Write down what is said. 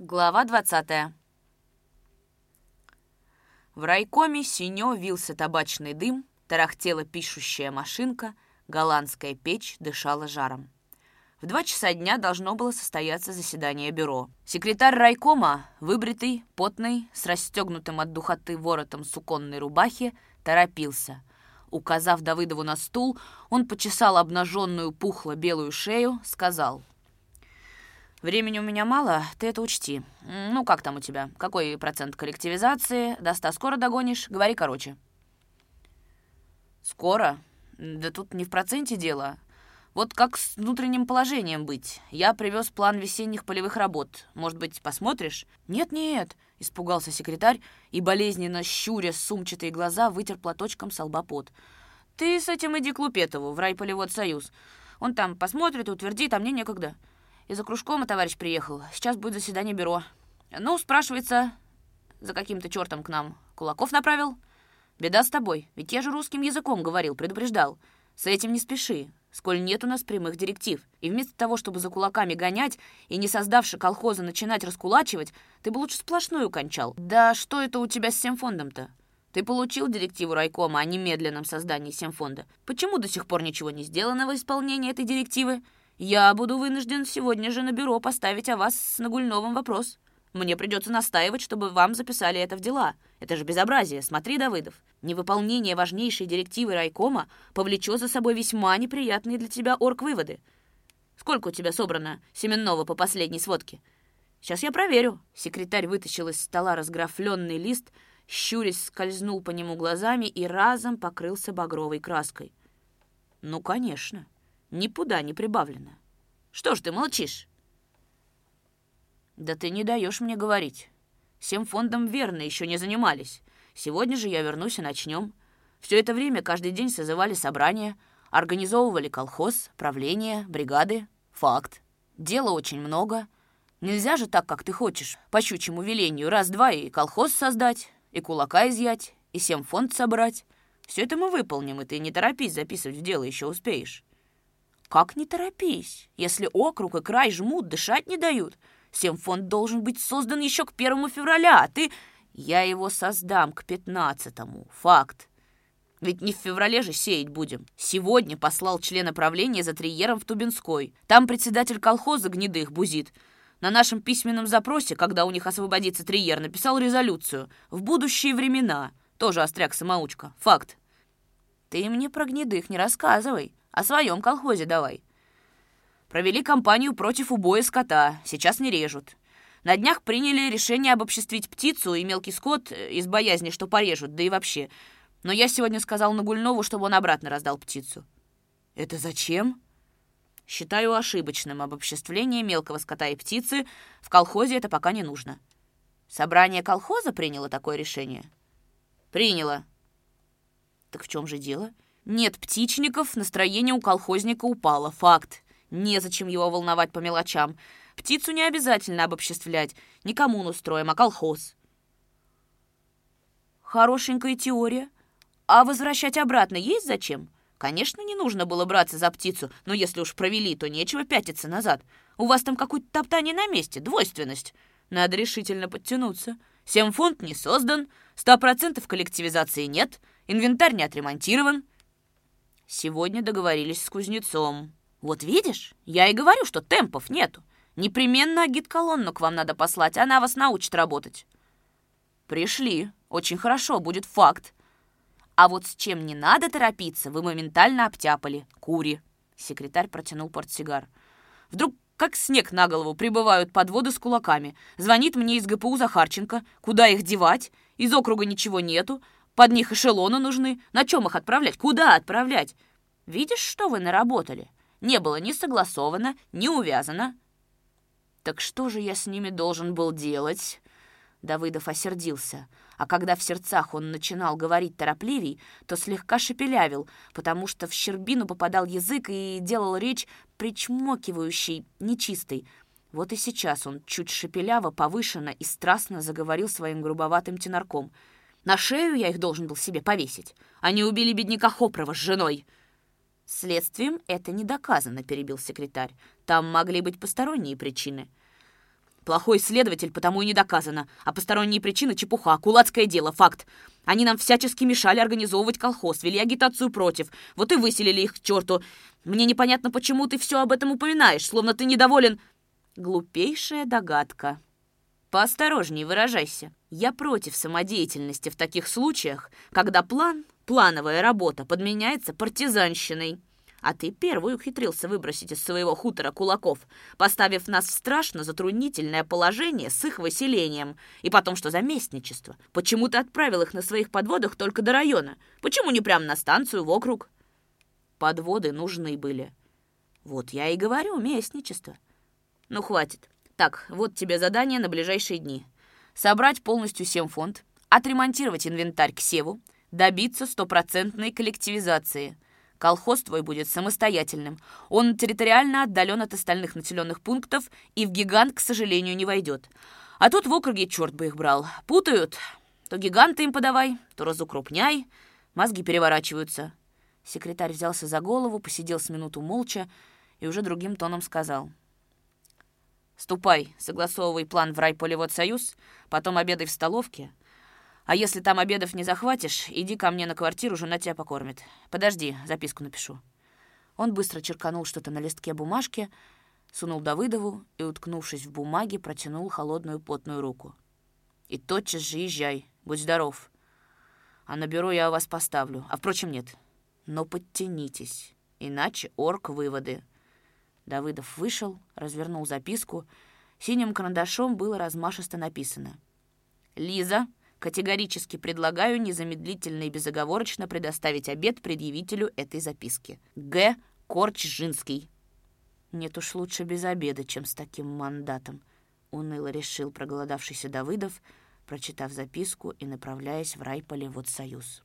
Глава 20 В райкоме синё вился табачный дым, тарахтела пишущая машинка, голландская печь дышала жаром. В два часа дня должно было состояться заседание бюро. Секретарь райкома, выбритый, потный, с расстегнутым от духоты воротом суконной рубахи, торопился. Указав Давыдову на стул, он почесал обнаженную пухло-белую шею, сказал — Времени у меня мало, ты это учти. Ну, как там у тебя? Какой процент коллективизации? До ста скоро догонишь? Говори короче. Скоро? Да тут не в проценте дело. Вот как с внутренним положением быть? Я привез план весенних полевых работ. Может быть, посмотришь? Нет-нет, испугался секретарь и, болезненно щуря сумчатые глаза, вытер платочком с пот. Ты с этим иди к Лупетову, в райполевод союз. Он там посмотрит, утвердит, а мне некогда. И за кружком товарищ приехал. Сейчас будет заседание бюро. Ну, спрашивается, за каким-то чертом к нам Кулаков направил? Беда с тобой, ведь я же русским языком говорил, предупреждал. С этим не спеши, сколь нет у нас прямых директив. И вместо того, чтобы за кулаками гонять и, не создавши колхоза, начинать раскулачивать, ты бы лучше сплошную кончал. Да что это у тебя с семфондом-то? Ты получил директиву райкома о немедленном создании семфонда. Почему до сих пор ничего не сделано в исполнении этой директивы? Я буду вынужден сегодня же на бюро поставить о вас с Нагульновым вопрос. Мне придется настаивать, чтобы вам записали это в дела. Это же безобразие. Смотри, Давыдов. Невыполнение важнейшей директивы райкома повлечет за собой весьма неприятные для тебя орг-выводы. Сколько у тебя собрано семенного по последней сводке? Сейчас я проверю. Секретарь вытащил из стола разграфленный лист, щурясь скользнул по нему глазами и разом покрылся багровой краской. Ну, конечно. Ни пуда не прибавлено. Что ж ты молчишь? Да ты не даешь мне говорить. Всем фондом верно еще не занимались. Сегодня же я вернусь и начнем. Все это время каждый день созывали собрания, организовывали колхоз, правление, бригады. Факт. Дела очень много. Нельзя же так, как ты хочешь, по щучьему велению, раз-два и колхоз создать, и кулака изъять, и всем фонд собрать. Все это мы выполним, и ты не торопись записывать в дело, еще успеешь. Как не торопись, если округ и край жмут, дышать не дают. Семфонд должен быть создан еще к первому февраля, а ты... Я его создам к пятнадцатому. Факт. Ведь не в феврале же сеять будем. Сегодня послал члена правления за триером в Тубинской. Там председатель колхоза гнедых бузит. На нашем письменном запросе, когда у них освободится триер, написал резолюцию. В будущие времена. Тоже остряк-самоучка. Факт. Ты мне про гнедых не рассказывай. О своем колхозе давай. Провели кампанию против убоя скота. Сейчас не режут. На днях приняли решение обобществить птицу и мелкий скот э, из боязни, что порежут, да и вообще. Но я сегодня сказал Нагульнову, чтобы он обратно раздал птицу. Это зачем? Считаю ошибочным обобществление мелкого скота и птицы. В колхозе это пока не нужно. Собрание колхоза приняло такое решение? Приняло. Так в чем же дело? — нет птичников, настроение у колхозника упало. Факт. Незачем его волновать по мелочам. Птицу не обязательно обобществлять. Не коммуну строим, а колхоз. Хорошенькая теория. А возвращать обратно есть зачем? Конечно, не нужно было браться за птицу, но если уж провели, то нечего пятиться назад. У вас там какое-то топтание на месте, двойственность. Надо решительно подтянуться. Семфонд не создан, ста процентов коллективизации нет, инвентарь не отремонтирован. Сегодня договорились с кузнецом. Вот видишь, я и говорю, что темпов нету. Непременно агит-колонну к вам надо послать, она вас научит работать. Пришли. Очень хорошо, будет факт. А вот с чем не надо торопиться, вы моментально обтяпали. Кури. Секретарь протянул портсигар. Вдруг как снег на голову, прибывают подводы с кулаками. Звонит мне из ГПУ Захарченко. Куда их девать? Из округа ничего нету. Под них эшелоны нужны. На чем их отправлять? Куда отправлять? Видишь, что вы наработали? Не было ни согласовано, ни увязано. Так что же я с ними должен был делать? Давыдов осердился, а когда в сердцах он начинал говорить торопливей, то слегка шепелявил, потому что в щербину попадал язык и делал речь причмокивающей, нечистой. Вот и сейчас он чуть шепеляво, повышенно и страстно заговорил своим грубоватым тенорком — на шею я их должен был себе повесить. Они убили бедняка Хопрова с женой». «Следствием это не доказано», — перебил секретарь. «Там могли быть посторонние причины». Плохой следователь, потому и не доказано. А посторонние причины — чепуха, кулацкое дело, факт. Они нам всячески мешали организовывать колхоз, вели агитацию против. Вот и выселили их к черту. Мне непонятно, почему ты все об этом упоминаешь, словно ты недоволен. Глупейшая догадка. Поосторожней выражайся. Я против самодеятельности в таких случаях, когда план, плановая работа подменяется партизанщиной. А ты первый ухитрился выбросить из своего хутора кулаков, поставив нас в страшно затруднительное положение с их выселением. И потом, что за местничество? Почему ты отправил их на своих подводах только до района? Почему не прямо на станцию, в округ? Подводы нужны были. Вот я и говорю, местничество. Ну, хватит. Так, вот тебе задание на ближайшие дни. Собрать полностью семфонд, отремонтировать инвентарь к севу, добиться стопроцентной коллективизации – Колхоз твой будет самостоятельным. Он территориально отдален от остальных населенных пунктов и в гигант, к сожалению, не войдет. А тут в округе черт бы их брал. Путают. То гиганты им подавай, то разукрупняй. Мозги переворачиваются. Секретарь взялся за голову, посидел с минуту молча и уже другим тоном сказал. «Ступай, согласовывай план в райполевод союз, потом обедай в столовке, а если там обедов не захватишь, иди ко мне на квартиру, жена тебя покормит. Подожди, записку напишу». Он быстро черканул что-то на листке бумажки, сунул Давыдову и, уткнувшись в бумаге, протянул холодную потную руку. «И тотчас же езжай. Будь здоров. А на бюро я вас поставлю. А, впрочем, нет. Но подтянитесь, иначе орк выводы». Давыдов вышел, развернул записку. Синим карандашом было размашисто написано. «Лиза, Категорически предлагаю незамедлительно и безоговорочно предоставить обед предъявителю этой записки. Г. Корчжинский. Нет уж лучше без обеда, чем с таким мандатом, уныло решил проголодавшийся Давыдов, прочитав записку и направляясь в райполе Союз.